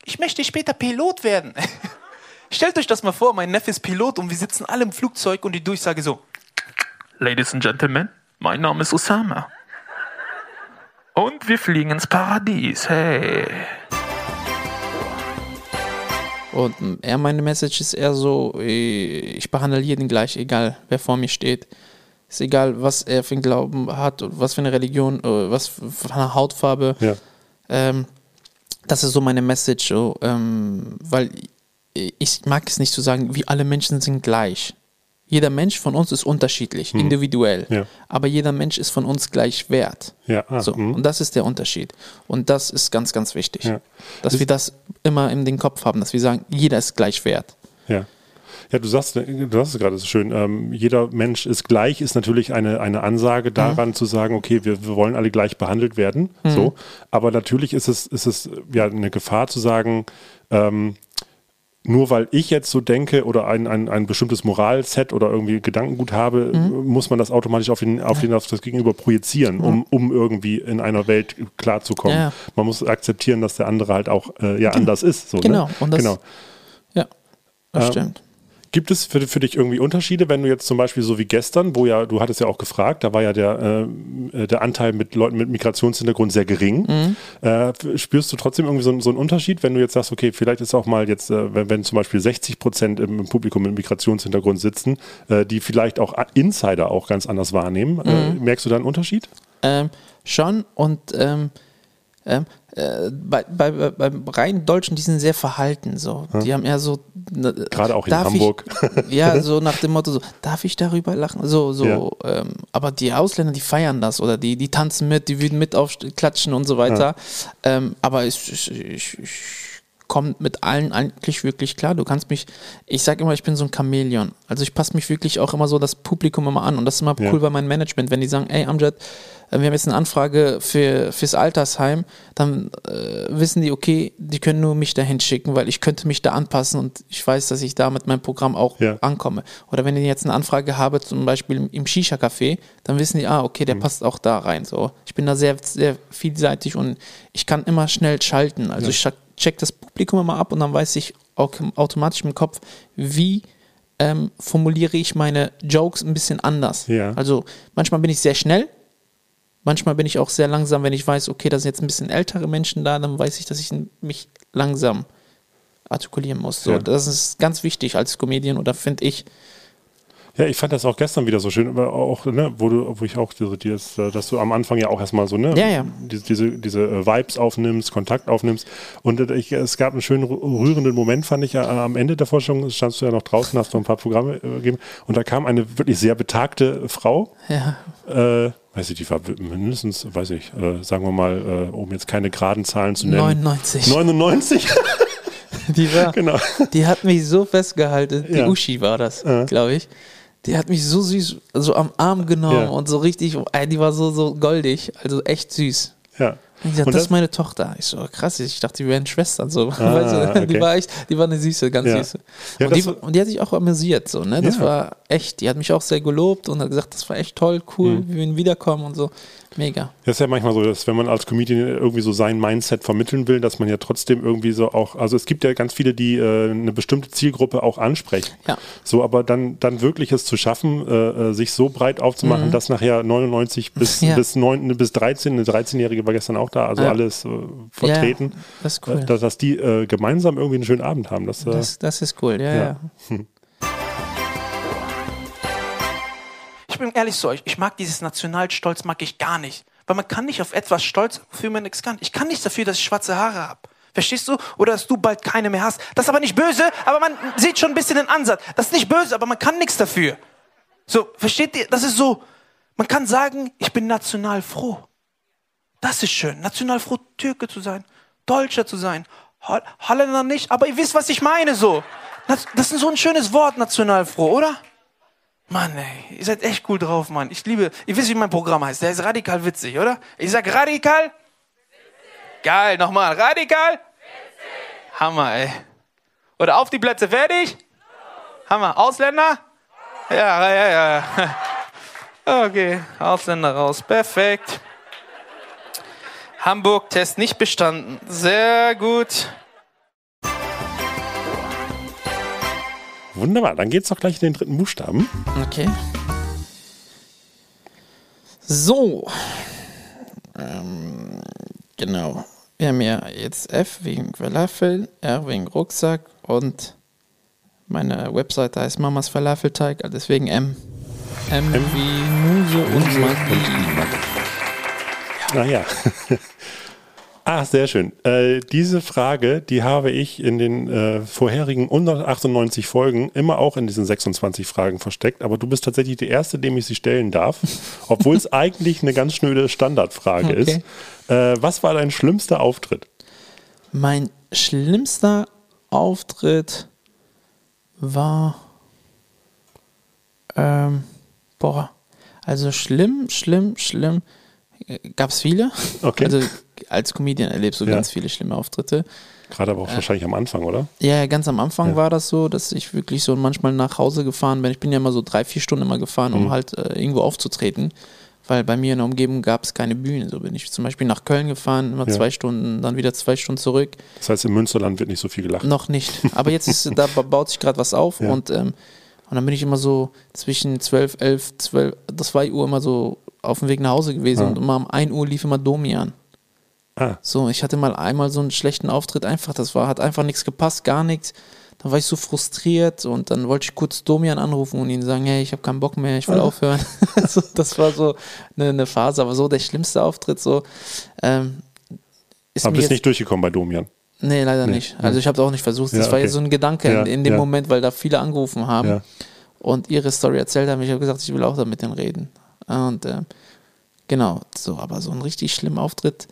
ich möchte später Pilot werden. Stellt euch das mal vor, mein Neffe ist Pilot und wir sitzen alle im Flugzeug und die Durchsage so. Ladies and Gentlemen, mein Name ist Osama. Und wir fliegen ins Paradies. Hey. Und eher meine Message ist eher so, ich behandle jeden gleich, egal wer vor mir steht. Ist egal, was er für einen Glauben hat, was für eine Religion, äh, was für eine Hautfarbe. Ja. Ähm, das ist so meine Message, so, ähm, weil ich mag es nicht zu sagen, wie alle Menschen sind gleich. Jeder Mensch von uns ist unterschiedlich, individuell. Ja. Aber jeder Mensch ist von uns gleich wert. Ja, ah, so, mhm. und das ist der Unterschied. Und das ist ganz, ganz wichtig. Ja. Dass wir das immer in den Kopf haben, dass wir sagen, jeder ist gleich wert. Ja. Ja, du sagst, du sagst es gerade so schön, ähm, jeder Mensch ist gleich, ist natürlich eine, eine Ansage daran zu sagen, okay, wir, wir wollen alle gleich behandelt werden. So. Aber natürlich ist es, ist es ja eine Gefahr zu sagen, ähm, nur weil ich jetzt so denke oder ein, ein, ein bestimmtes Moralset oder irgendwie Gedankengut habe, muss man das automatisch auf, den, auf, den, auf das Gegenüber projizieren, um, um irgendwie in einer Welt klarzukommen. Ja. Man muss akzeptieren, dass der andere halt auch äh, ja anders ist. So, Genau, Ne? und das- genau. Ja, das Ähm, stimmt. Gibt es für, für dich irgendwie Unterschiede, wenn du jetzt zum Beispiel so wie gestern, wo ja, du hattest ja auch gefragt, da war ja der, äh, der Anteil mit Leuten mit Migrationshintergrund sehr gering. Mhm. Äh, spürst du trotzdem irgendwie so, einen- so einen Unterschied, wenn du jetzt sagst, okay, vielleicht ist auch mal jetzt, äh, wenn, wenn zum Beispiel 60 Prozent im, im Publikum mit Migrationshintergrund sitzen, äh, die vielleicht auch Insider auch ganz anders wahrnehmen. Äh, Mhm. merkst du da einen Unterschied? Ähm, schon und ähm, ähm, äh, bei, bei, bei, beim reinen Deutschen, die sind sehr verhalten. So. Die haben eher so. ne, Gerade auch in Hamburg. Ich, ja, so nach dem Motto, so, darf ich darüber lachen? So, so, ähm, aber die Ausländer, die feiern das oder die, die tanzen mit, die würden mit aufklatschen und so weiter. Ähm, aber ich, ich, ich, ich komme mit allen eigentlich wirklich klar. Du kannst mich, ich sage immer, ich bin so ein Chamäleon. Also ich passe mich wirklich auch immer so das Publikum immer an. Und das ist immer Ja. cool bei meinem Management, wenn die sagen, ey Amjad, äh, wir haben jetzt eine Anfrage für, fürs Altersheim, dann äh, wissen die, okay, die können nur mich dahin schicken, weil ich könnte mich da anpassen und ich weiß, dass ich da mit meinem Programm auch Ja. ankomme. Oder wenn ich jetzt eine Anfrage habe, zum Beispiel im- Shisha-Café, dann wissen die, ah, okay, der passt auch da rein. So. Ich bin da sehr, sehr vielseitig und ich kann immer schnell schalten. Also ich scha- check das Publikum immer ab und dann weiß ich automatisch im Kopf, wie ähm, formuliere ich meine Jokes ein bisschen anders. Ja. Also manchmal bin ich sehr schnell, manchmal bin ich auch sehr langsam, wenn ich weiß, okay, da sind jetzt ein bisschen ältere Menschen da, dann weiß ich, dass ich mich langsam artikulieren muss. So, Ja. Das ist ganz wichtig als Comedian oder finde ich. Ja, ich fand das auch gestern wieder so schön, aber auch, ne, wo du, wo ich auch diese, dieses, äh, dass du am Anfang ja auch erstmal so, ne, Ja, ja. diese, diese, diese äh, Vibes aufnimmst, Kontakt aufnimmst. Und äh, ich, es gab einen schönen rü- rührenden Moment, fand ich, am Ende der Vorstellung, standst du ja noch draußen, hast noch ein paar Programme gegeben. Und da kam eine wirklich sehr betagte Frau, Ja, äh, weiß ich, die war mindestens, weiß ich, äh, sagen wir mal, äh, um jetzt keine geraden Zahlen zu nennen. 99. 99? Die, war, genau. die hat mich so festgehalten. Die Ja. Uschi war das, glaube ich. Die hat mich so süß so am Arm genommen Ja. und so richtig, die war so, so goldig, also echt süß. Ja. Sagt, Und das ist meine Tochter. Ich so, krass, ich dachte, die wären Schwestern. So. Ah, weißt du, okay. Die war echt, die war eine süße, ganz Ja. süße. Ja, und, die, das- und die hat sich auch amüsiert, so, ne? Das Ja. war echt, die hat mich auch sehr gelobt und hat gesagt, das war echt toll, cool, Mhm. wir würden wiederkommen und so. Mega. Das ist ja manchmal so, dass wenn man als Comedian irgendwie so sein Mindset vermitteln will, dass man ja trotzdem irgendwie so auch, also es gibt ja ganz viele, die äh, eine bestimmte Zielgruppe auch ansprechen. Ja. So, aber dann, dann wirklich es zu schaffen, äh, äh, sich so breit aufzumachen, dass nachher 99 bis, Mhm. Ja. bis, 9, bis 13, eine 13-Jährige war gestern auch da, also Ja. alles äh, vertreten, Ja, das ist cool. äh, dass, dass die äh, gemeinsam irgendwie einen schönen Abend haben. Das, äh, Das, das ist cool, ja, Ja. ja. Ich bin ehrlich zu euch, ich mag dieses Nationalstolz, mag ich gar nicht. Weil man kann nicht auf etwas stolz, sein, wofür man nichts kann. Ich kann nichts dafür, dass ich schwarze Haare habe. Verstehst du? Oder dass du bald keine mehr hast. Das ist aber nicht böse, aber man sieht schon ein bisschen den Ansatz. Das ist nicht böse, aber man kann nichts dafür. So, versteht ihr? Das ist so, man kann sagen, ich bin national froh. Das ist schön. National froh, Türke zu sein, Deutscher zu sein, Hol Holländer nicht, aber ihr wisst, was ich meine so. Das, das ist so ein schönes Wort, national froh, oder? Mann, ey, ihr seid echt cool drauf, Mann. Ich liebe, ihr wisst, wie mein Programm heißt. Der ist radikal witzig, oder? Ich sag radikal? Witzig. Geil, nochmal. Radikal? Witzig. Hammer, ey. Oder auf die Plätze, fertig? Hammer. Ausländer? Ja, ja, ja, ja. Okay, Ausländer raus. Perfekt. Hamburg, Test nicht bestanden. Sehr gut. wunderbar, dann geht's doch gleich in den dritten Buchstaben. Okay. So. Ähm, genau. Wir haben ja jetzt F wegen Falafel, R wegen Rucksack und meine Webseite heißt Mamas Falafelteig, deswegen M. M, wie Muse und Magie. Naja. Ah, sehr schön. Äh, diese Frage, die habe ich in den äh, vorherigen 198 Folgen immer auch in diesen 26 Fragen versteckt, aber du bist tatsächlich die Erste, dem ich sie stellen darf, obwohl es eigentlich eine ganz schnöde Standardfrage Okay. ist. Äh, was war dein schlimmster Auftritt? Mein schlimmster Auftritt war. Ähm, boah. Also schlimm, schlimm, schlimm. Gab es viele. Okay. Also als Comedian erlebst du Ja. ganz viele schlimme Auftritte. Gerade aber auch wahrscheinlich am Anfang, oder? Ja, ganz am Anfang Ja. war das so, dass ich wirklich so manchmal nach Hause gefahren bin. Ich bin ja immer so drei, vier Stunden immer gefahren, Mhm. um halt äh, irgendwo aufzutreten. Weil bei mir in der Umgebung gab es keine Bühne. So bin ich zum Beispiel nach Köln gefahren, immer Ja. zwei Stunden, dann wieder zwei Stunden zurück. Das heißt, im Münsterland wird nicht so viel gelacht. Noch nicht. Aber jetzt ist, da ba- baut sich gerade was auf und, ähm, und dann bin ich immer so zwischen 12, 11, 12, 2 Uhr immer so auf dem Weg nach Hause gewesen Ja. und immer um 1 Uhr lief immer Domian. Ah, So, ich hatte mal einmal so einen schlechten Auftritt, einfach, das war, hat einfach nichts gepasst, gar nichts. Dann war ich so frustriert und dann wollte ich kurz Domian anrufen und ihn sagen, hey, ich habe keinen Bock mehr, ich will aufhören. so, das war so eine, eine Phase, aber so der schlimmste Auftritt, so ähm, ist aber bist jetzt- nicht durchgekommen bei Domian. Nee, leider Nee, nicht. Also ich habe es auch nicht versucht. Das Ja, war okay. jetzt so ein Gedanke Ja, in, in dem ja. Moment, weil da viele angerufen haben Ja. und ihre Story erzählt haben. Ich habe gesagt, ich will auch da mit denen reden. Und ähm, genau, so, aber so ein richtig schlimmer Auftritt,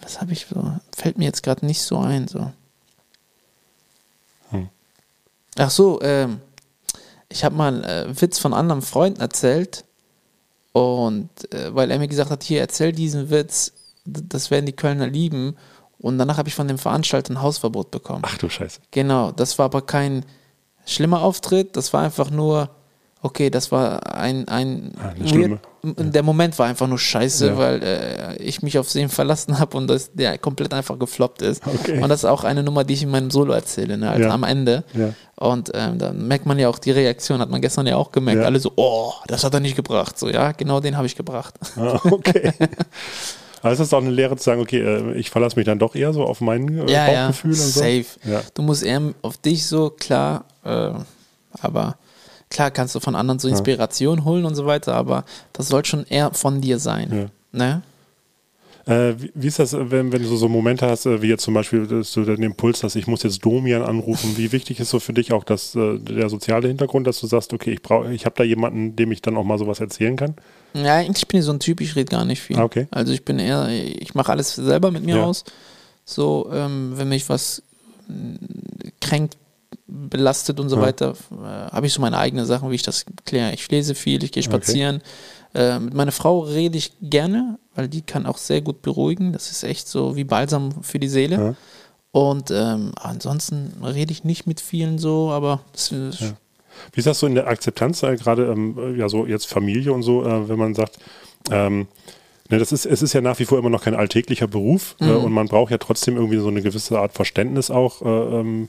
was habe ich so, fällt mir jetzt gerade nicht so ein. So. Hm. Ach so, ähm, ich habe mal äh, Witz von anderen Freunden erzählt und äh, weil er mir gesagt hat, hier erzähl diesen Witz, das werden die Kölner lieben. Und danach habe ich von dem Veranstalter ein Hausverbot bekommen. Ach du Scheiße. Genau, das war aber kein schlimmer Auftritt, das war einfach nur, okay, das war ein, ein Ah, schlimme- M- der Moment war einfach nur scheiße, Ja. weil äh, ich mich auf ihn verlassen habe und das, der komplett einfach gefloppt ist. Okay. Und das ist auch eine Nummer, die ich in meinem Solo erzähle, ne, also Ja. am Ende. Ja. Und ähm, dann merkt man ja auch die Reaktion, hat man gestern ja auch gemerkt, Ja. alle so, oh, das hat er nicht gebracht. So, ja, genau den habe ich gebracht. Ah, okay. Aber ist das auch eine Lehre zu sagen, okay, äh, ich verlasse mich dann doch eher so auf mein äh, ja, ja, Bauchgefühl und so? safe. Ja. Du musst eher auf dich so, klar, äh, aber klar kannst du von anderen so Inspiration holen und so weiter, aber das soll schon eher von dir sein. Ne? Äh, wie, wie ist das, wenn, wenn du so, Momente hast, äh, wie jetzt zum Beispiel, dass du den Impuls hast, ich muss jetzt Domian anrufen. Wie wichtig ist so für dich auch das, äh, der soziale Hintergrund, dass du sagst, okay, ich brauche, ich habe da jemanden, dem ich dann auch mal sowas erzählen kann? Ja, eigentlich bin ich so ein Typ, ich rede gar nicht viel. Ah, okay. Also ich bin eher, ich mache alles selber mit mir Ja. aus. So, ähm, wenn mich was kränkt, belastet und so Ja. weiter, äh, habe ich so meine eigenen Sachen, wie ich das kläre. Ich lese viel, ich gehe spazieren. Äh, mit meiner Frau rede ich gerne, weil die kann auch sehr gut beruhigen. Das ist echt so wie Balsam für die Seele. Ja. Und ähm, ansonsten rede ich nicht mit vielen so, aber das ist, Wie ist das so in der Akzeptanz, äh, gerade ähm, äh, ja so jetzt Familie und so, äh, wenn man sagt, ähm, ne, das ist, es ist ja nach wie vor immer noch kein alltäglicher Beruf äh, Mhm. und man braucht ja trotzdem irgendwie so eine gewisse Art Verständnis auch. Äh, ähm, äh,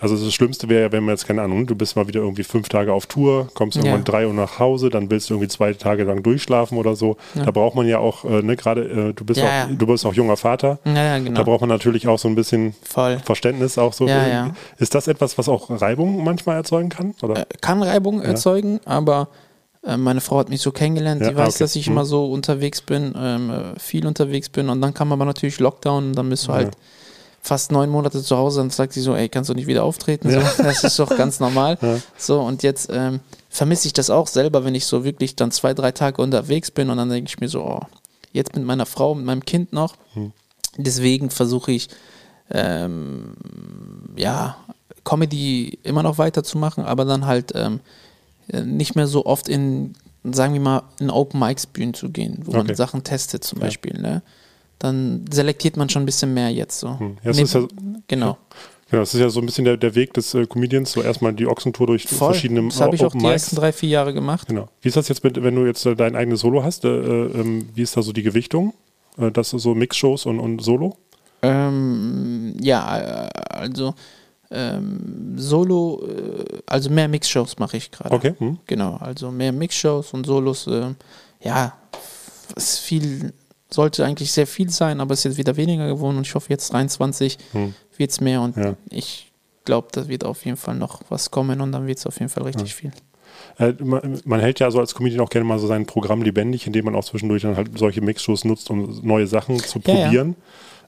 also das Schlimmste wäre ja, wenn man jetzt keine Ahnung, du bist mal wieder irgendwie fünf Tage auf Tour, kommst irgendwann Ja. drei Uhr nach Hause, dann willst du irgendwie zwei Tage lang durchschlafen oder so. Da braucht man ja auch, äh, ne, gerade äh, du bist Ja, auch, ja. du bist auch junger Vater. Ja, ja, genau. Da braucht man natürlich auch so ein bisschen Voll. Verständnis auch so. Ja, Äh, ja. Ist das etwas, was auch Reibung manchmal erzeugen kann? Oder? Äh, kann Reibung erzeugen, aber äh, meine Frau hat mich so kennengelernt, Ja, die weiß, okay. dass ich Hm. immer so unterwegs bin, ähm, äh, viel unterwegs bin und dann kam aber natürlich Lockdown und dann bist du halt fast neun Monate zu Hause und sagt sie so, ey, kannst du nicht wieder auftreten? So, das ist doch ganz normal. So, und jetzt ähm, vermisse ich das auch selber, wenn ich so wirklich dann zwei, drei Tage unterwegs bin und dann denke ich mir so, oh, jetzt mit meiner Frau, mit meinem Kind noch. Deswegen versuche ich, ähm, ja, Comedy immer noch weiterzumachen, aber dann halt ähm, nicht mehr so oft in, sagen wir mal, in Open Mics Bühnen zu gehen, wo Okay. man Sachen testet zum Beispiel. Ne? Dann selektiert man schon ein bisschen mehr jetzt so. Hm. Ja, Nee, ist ja- genau. Ja, das ist ja so ein bisschen der, der Weg des äh, Comedians, so erstmal die Ochsentour durch Voll. verschiedene Das habe ich auch die Mics. ersten drei, vier Jahre gemacht. Genau. Wie ist das jetzt mit, wenn du jetzt äh, dein eigenes Solo hast? Äh, äh, ähm, wie ist da so die Gewichtung? Äh, das so Mixshows und, und Solo? Ähm, ja, äh, also ähm, Solo, äh, also mehr Mixshows mache ich gerade. Okay. Hm. Genau, also mehr Mixshows und Solos. ja, ist viel sollte eigentlich sehr viel sein, aber es ist jetzt wieder weniger geworden und ich hoffe, jetzt 23 wird es mehr und Ja. ich glaube, da wird auf jeden Fall noch was kommen und dann wird es auf jeden Fall richtig viel. Äh, man, man hält ja so als Comedian auch gerne mal so sein Programm lebendig, indem man auch zwischendurch dann halt solche Mixshows nutzt, um neue Sachen zu Ja, ja. probieren.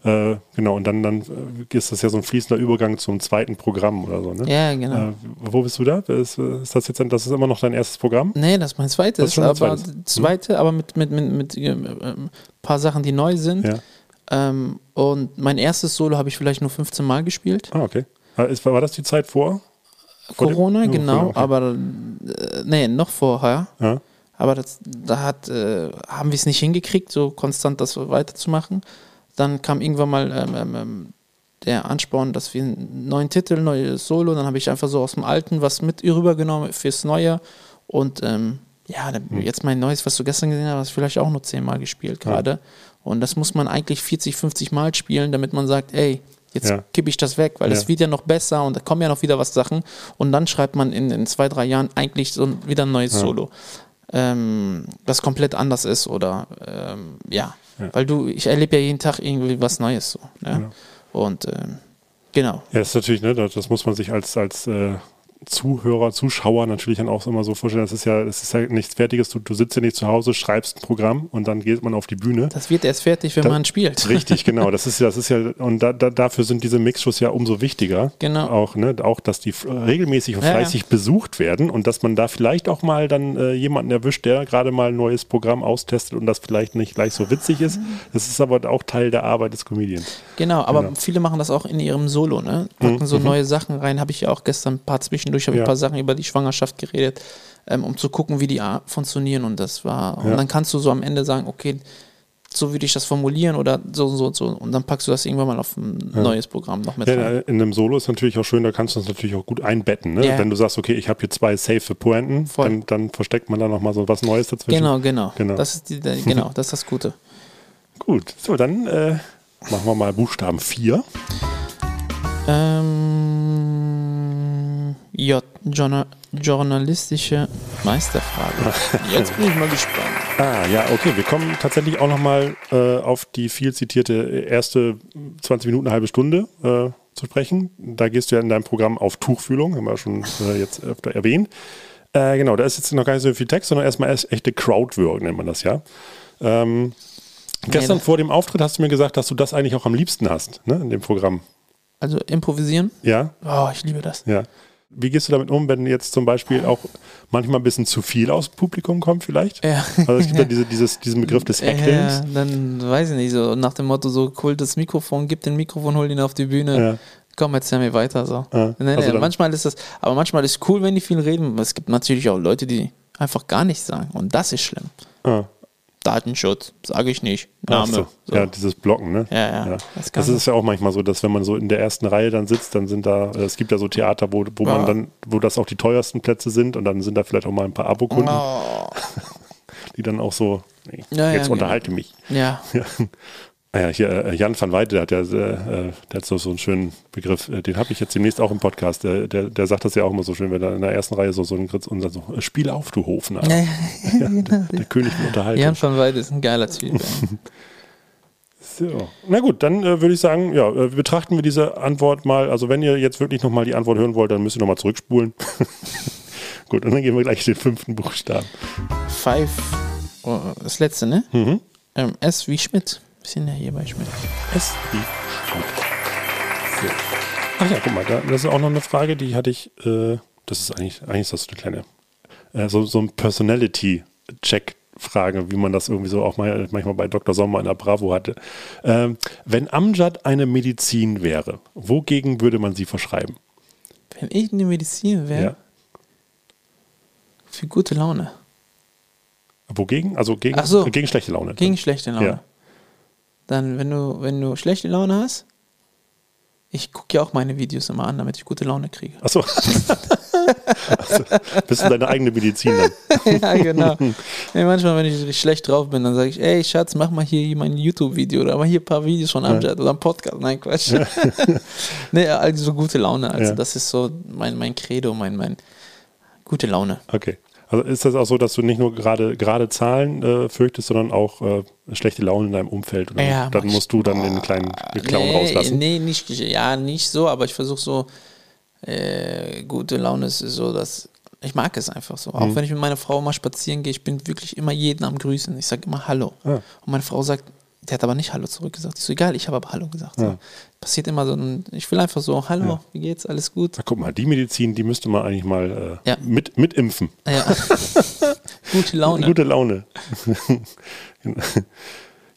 Äh, genau, und dann, dann äh, ist das ja so ein fließender Übergang zum zweiten Programm oder so, ne? Ja, genau. Äh, wo bist du da? Ist, ist das jetzt, das ist immer noch dein erstes Programm? Nee, das ist mein Das zweites, ist schon dein aber zweites. Hm. zweite, aber mit mit mit, mit äh, ähm, paar Sachen, die neu sind. Ja. Ähm, und mein erstes Solo habe ich vielleicht nur 15 Mal gespielt. Ah, okay. Äh, Ist, war das die Zeit vor? vor dem- Corona, Ja, genau, Corona, okay. aber äh, nee, noch vorher. Ja. Aber das, da hat, äh, haben wir es nicht hingekriegt, so konstant das weiterzumachen. Dann kam irgendwann mal ähm, ähm, ähm, der Ansporn, dass wir einen neuen Titel, neues Solo, dann habe ich einfach so aus dem Alten was mit rübergenommen fürs Neue. Und ähm, ja, Hm. jetzt mein neues, was du gestern gesehen hast, hast vielleicht auch nur zehnmal gespielt gerade. Und das muss man eigentlich 40, 50 Mal spielen, damit man sagt, ey, jetzt Ja. kippe ich das weg, weil Ja. es wird ja noch besser und da kommen ja noch wieder was Sachen. Und dann schreibt man in, in zwei, drei Jahren eigentlich so wieder ein neues Solo ähm, das komplett anders ist oder ähm, ja. weil du, ich erlebe ja jeden Tag irgendwie was Neues so. Ne? Und ähm, genau. Ja, ist natürlich, ne, das das muss man sich als, als äh, Zuhörer, Zuschauer natürlich dann auch immer so vorstellen. Das ist ja, das ist ja nichts Fertiges. Du, du sitzt ja nicht zu Hause, schreibst ein Programm und dann geht man auf die Bühne. Das wird erst fertig, wenn Da- man spielt. Richtig, genau. Das ist ja, das ist ja, und da, da, dafür sind diese Mixshows ja umso wichtiger. Genau. Auch, ne, auch, dass die regelmäßig und Ja, ja. fleißig besucht werden und dass man da vielleicht auch mal dann äh, jemanden erwischt, der gerade mal ein neues Programm austestet und das vielleicht nicht gleich so witzig ist. Das ist aber auch Teil der Arbeit des Comedians. Genau, aber Genau. viele machen das auch in ihrem Solo, ne? Packen so neue Sachen rein. Habe ich ja auch gestern ein paar zwischendurch, habe ich Ja. ein paar Sachen über die Schwangerschaft geredet, ähm, um zu gucken, wie die funktionieren. Und das war, Ja. und dann kannst du so am Ende sagen, okay, so würde ich das formulieren oder so, so, so. Und dann packst du das irgendwann mal auf ein neues Programm noch mit Ja, rein. in einem Solo ist natürlich auch schön, da kannst du es natürlich auch gut einbetten. Ne? Ja. Wenn du sagst, okay, ich habe hier zwei safe Pointen, dann, dann versteckt man da nochmal so was Neues dazwischen. Genau, genau. Genau. Das ist die, genau, das ist das Gute. Gut, so, dann äh, machen wir mal Buchstaben 4. Ähm, J. Journa journalistische Meisterfrage. Jetzt bin ich mal gespannt. Ah, ja, okay. Wir kommen tatsächlich auch nochmal äh, auf die viel zitierte erste 20 Minuten, eine halbe Stunde äh, zu sprechen. Da gehst du ja in deinem Programm auf Tuchfühlung, haben wir schon äh, jetzt öfter erwähnt. Äh, genau, da ist jetzt noch gar nicht so viel Text, sondern erstmal erst echte Crowdwork, nennt man das ja. Ähm, gestern da- vor dem Auftritt hast du mir gesagt, dass du das eigentlich auch am liebsten hast, ne, in dem Programm. Also improvisieren. Ja, Oh, ich liebe das. ja. Wie gehst du damit um, wenn jetzt zum Beispiel auch manchmal ein bisschen zu viel aus dem Publikum kommt, vielleicht? Ja. Also es gibt ja diese, dieses, diesen Begriff des Heckelns. Ja, dann weiß ich nicht, so nach dem Motto, so cool das Mikrofon, gib den Mikrofon, hol ihn auf die Bühne. Ja. Komm, erzähl mir weiter. So. Ja, Nee, nee, also dann- manchmal ist das, aber manchmal ist cool, wenn die viel reden. aber Es gibt natürlich auch Leute, die einfach gar nichts sagen. Und das ist schlimm. Ah. Datenschutz, sage ich nicht. Name. so. So. Ja, dieses Blocken, ne? Ja, ja. Das, Das kann ist ja auch manchmal so, dass wenn man so in der ersten Reihe dann sitzt, dann sind da, äh, es gibt ja so Theater, wo, wo man Ja. dann, wo das auch die teuersten Plätze sind und dann sind da vielleicht auch mal ein paar Abokunden, Oh. die dann auch so, nee, Ja, ja, jetzt genau. unterhalte mich. Ja. Ja. Ah Ja, hier, äh, Jan van Weide, der hat ja äh, der hat so, so einen schönen Begriff, äh, den habe ich jetzt demnächst auch im Podcast. Der, der, der sagt das ja auch immer so schön, wenn er in der ersten Reihe so, so einen Gritz und so, Spiel auf, du Hofner. Ja, Ja, der, der König der Unterhaltung. Jan van Weide ist ein geiler Typ. So. Na gut, dann äh, würde ich sagen, ja, äh, betrachten wir diese Antwort mal. Also wenn ihr jetzt wirklich nochmal die Antwort hören wollt, dann müsst ihr nochmal zurückspulen. gut, und dann gehen wir gleich den fünften Buchstaben. Five, oh, das letzte, ne? Mhm. Ähm, S wie Schmidt. Wir sind ja hier bei Schmidt. S wie Schmidt. So. Ach ja, guck mal, da, das ist auch noch eine Frage, die hatte ich, äh, das ist eigentlich, eigentlich ist das so eine kleine, äh, so, so ein Personality-Check-Frage, wie man das irgendwie so auch mal manchmal bei Dr. Sommer in der Bravo hatte. Ähm, wenn Amjad eine Medizin wäre, wogegen würde man sie verschreiben? Wenn ich eine Medizin wäre, Ja. für gute Laune. Wogegen? Also gegen, so. gegen schlechte Laune. Gegen schlechte Laune. Ja. Dann, wenn du, wenn du schlechte Laune hast, ich gucke ja auch meine Videos immer an, damit ich gute Laune kriege. Achso. also, bist du deine eigene Medizin dann? ja, genau. Nee, manchmal, wenn ich schlecht drauf bin, dann sage ich, ey Schatz, mach mal hier mein YouTube-Video oder mach hier ein paar Videos von Amjad oder ein Podcast. Nein, Quatsch. nee, also so gute Laune. Also Ja. das ist so mein, mein Credo, mein, mein gute Laune. Okay. Also ist das auch so, dass du nicht nur gerade gerade Zahlen äh, fürchtest, sondern auch äh, schlechte Laune in deinem Umfeld? Oder Ja, dann musst du dann den kleinen Clown rauslassen. Nee, nicht, ja, nicht so, aber ich versuche so, äh, gute Laune ist so, dass ich mag es einfach so. Auch Mhm. wenn ich mit meiner Frau mal spazieren gehe, ich bin wirklich immer jeden am Grüßen. Ich sage immer Hallo. Ah. Und meine Frau sagt, der hat aber nicht Hallo zurückgesagt. Ich so, egal, ich habe aber Hallo gesagt. So. Passiert immer so, ein, ich will einfach so, Hallo, wie geht's, alles gut? Na, guck mal, die Medizin, die müsste man eigentlich mal äh, Ja. mit, mitimpfen. Ja. Gute Laune. Gute Laune.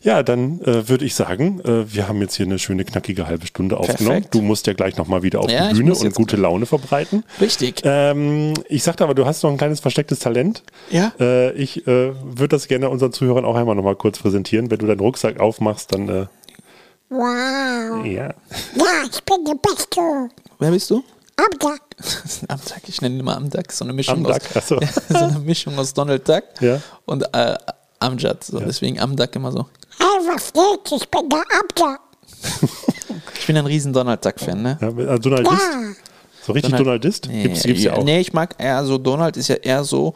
ja, dann äh, würde ich sagen, äh, wir haben jetzt hier eine schöne knackige halbe Stunde aufgenommen. Perfekt. Du musst ja gleich nochmal wieder auf Ja, die Bühne und gute Laune verbreiten. Richtig. Ähm, ich sagte aber, du hast noch ein kleines verstecktes Talent. Ja. Äh, ich äh, würde das gerne unseren Zuhörern auch einmal nochmal kurz präsentieren. Wenn du deinen Rucksack aufmachst, dann äh, Wow. ja. Ja, ich bin der Beste. Wer bist du? Amtag. Amdak, ich nenne ihn immer Amdak, so eine Mischung Amdak, ach aus so. so eine Mischung aus Donald Duck Ja. und äh, Amjad. So, Deswegen Amdak immer so. Was geht? Ich bin der Amtag. Ich bin ein riesen Donald Duck-Fan, ne? ja also Donaldist? Ja. So richtig Donaldist? Nee, Gibt's, gibt's ja auch. Nee, ich mag eher so, Donald ist ja eher so,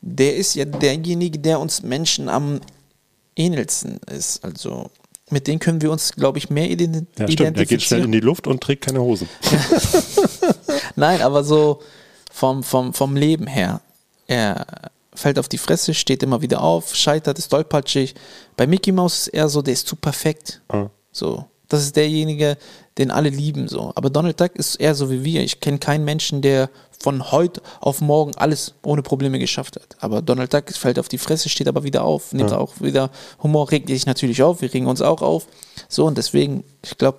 der ist ja derjenige, der uns Menschen am ähnlichsten ist. Also mit dem können wir uns, glaube ich, mehr ident Ja, stimmt. Er geht schnell in identifizieren. die Luft und trägt keine Hosen. Nein, aber so vom, vom, vom Leben her. Er fällt auf die Fresse, steht immer wieder auf, scheitert, ist tollpatschig. Bei Mickey Mouse ist er so, der ist zu perfekt. Ah. So. Das ist derjenige, den alle lieben. So. Aber Donald Duck ist eher so wie wir. Ich kenne keinen Menschen, der von heute auf morgen alles ohne Probleme geschafft hat. Aber Donald Duck fällt auf die Fresse, steht aber wieder auf, nimmt auch wieder Humor, regt sich natürlich auf, wir regen uns auch auf. So, und deswegen, ich glaube,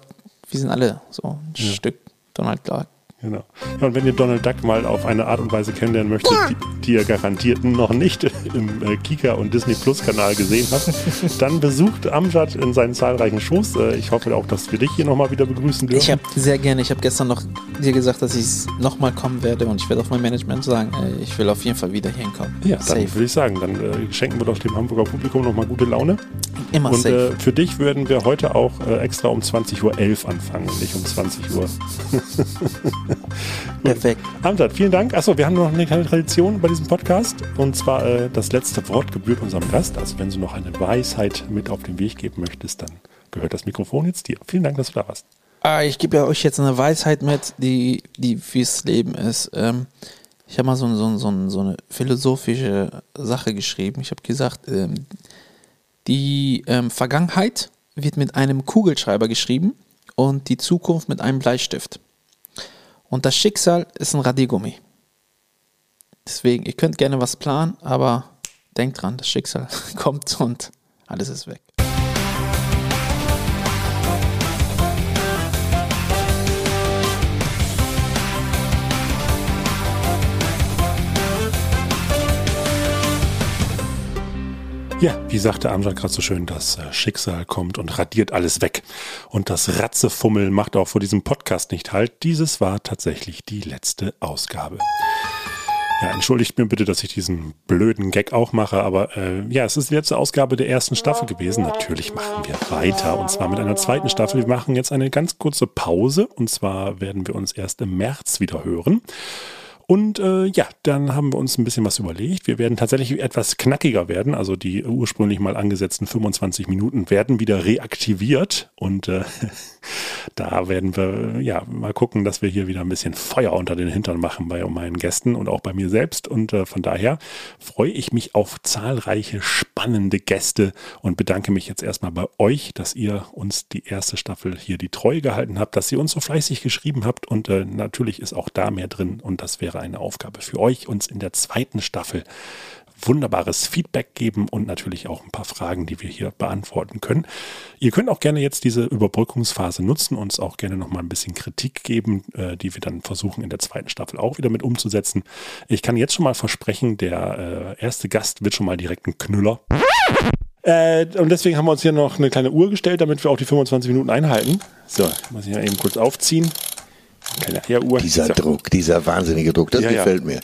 wir sind alle so ein Stück Donald Duck. Genau. Ja, und wenn ihr Donald Duck mal auf eine Art und Weise kennenlernen möchtet, die, die ihr garantiert noch nicht im äh, Kika und Disney Plus Kanal gesehen habt, dann besucht Amjad in seinen zahlreichen Shows. Äh, ich hoffe auch, dass wir dich hier nochmal wieder begrüßen dürfen. Ich habe sehr gerne, ich habe gestern noch dir gesagt, dass ich nochmal kommen werde und ich werde auf mein Management sagen, äh, ich will auf jeden Fall wieder hier hinkommen. ja, dann safe. würde ich sagen, dann äh, schenken wir doch dem Hamburger Publikum nochmal gute Laune. Immer Und safe. äh, für dich würden wir heute auch äh, extra um 20.11 Uhr anfangen und nicht um 20 Uhr. Perfekt. Amjad, vielen Dank. Achso, wir haben noch eine kleine Tradition bei diesem Podcast. Und zwar äh, das letzte Wort gebührt unserem Gast. Also wenn du noch eine Weisheit mit auf den Weg geben möchtest, dann gehört das Mikrofon jetzt dir. Vielen Dank, dass du da warst. Ah, ich gebe ja euch jetzt eine Weisheit mit, die, die fürs Leben ist. Ähm, ich habe mal so, so, so, so eine philosophische Sache geschrieben. Ich habe gesagt, ähm, die ähm, Vergangenheit wird mit einem Kugelschreiber geschrieben und die Zukunft mit einem Bleistift. Und das Schicksal ist ein Radiergummi. Deswegen, ihr könnt gerne was planen, aber denkt dran, das Schicksal kommt und alles ist weg. Ja, wie sagte Amjad gerade so schön, das äh, Schicksal kommt und radiert alles weg. Und das Ratzefummel macht auch vor diesem Podcast nicht halt. Dieses war tatsächlich die letzte Ausgabe. Ja, entschuldigt mir bitte, dass ich diesen blöden Gag auch mache, aber äh, ja, es ist die letzte Ausgabe der ersten Staffel gewesen. Natürlich machen wir weiter und zwar mit einer zweiten Staffel. Wir machen jetzt eine ganz kurze Pause und zwar werden wir uns erst im März wieder hören. Und äh, ja, dann haben wir uns ein bisschen was überlegt. Wir werden tatsächlich etwas knackiger werden. Also die ursprünglich mal angesetzten 25 Minuten werden wieder reaktiviert. Und äh, da werden wir ja mal gucken, dass wir hier wieder ein bisschen Feuer unter den Hintern machen bei meinen Gästen und auch bei mir selbst. Und äh, von daher freue ich mich auf zahlreiche spannende Gäste und bedanke mich jetzt erstmal bei euch, dass ihr uns die erste Staffel hier die Treue gehalten habt, dass ihr uns so fleißig geschrieben habt. Und äh, natürlich ist auch da mehr drin. Und das wäre eine Aufgabe für euch, uns in der zweiten Staffel wunderbares Feedback geben und natürlich auch ein paar Fragen, die wir hier beantworten können. Ihr könnt auch gerne jetzt diese Überbrückungsphase nutzen, uns auch gerne noch mal ein bisschen Kritik geben, äh, die wir dann versuchen in der zweiten Staffel auch wieder mit umzusetzen. Ich kann jetzt schon mal versprechen, der äh, erste Gast wird schon mal direkt ein Knüller. Äh, und deswegen haben wir uns hier noch eine kleine Uhr gestellt, damit wir auch die 25 Minuten einhalten. So, muss ich mal eben kurz aufziehen. Kleine Eieruhr. Dieser so. Druck, dieser wahnsinnige Druck, das Ja, ja. gefällt mir.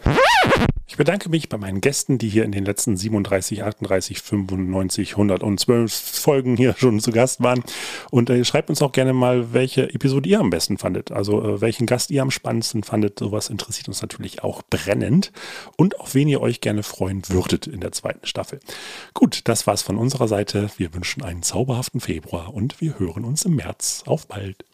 Ich bedanke mich bei meinen Gästen, die hier in den letzten 37, 38, 95, 112 Folgen hier schon zu Gast waren. Und äh, schreibt uns auch gerne mal, welche Episode ihr am besten fandet. Also äh, welchen Gast ihr am spannendsten fandet. Sowas interessiert uns natürlich auch brennend. Und auf wen ihr euch gerne freuen würdet in der zweiten Staffel. Gut, das war's von unserer Seite. Wir wünschen einen zauberhaften Februar und wir hören uns im März. Auf bald.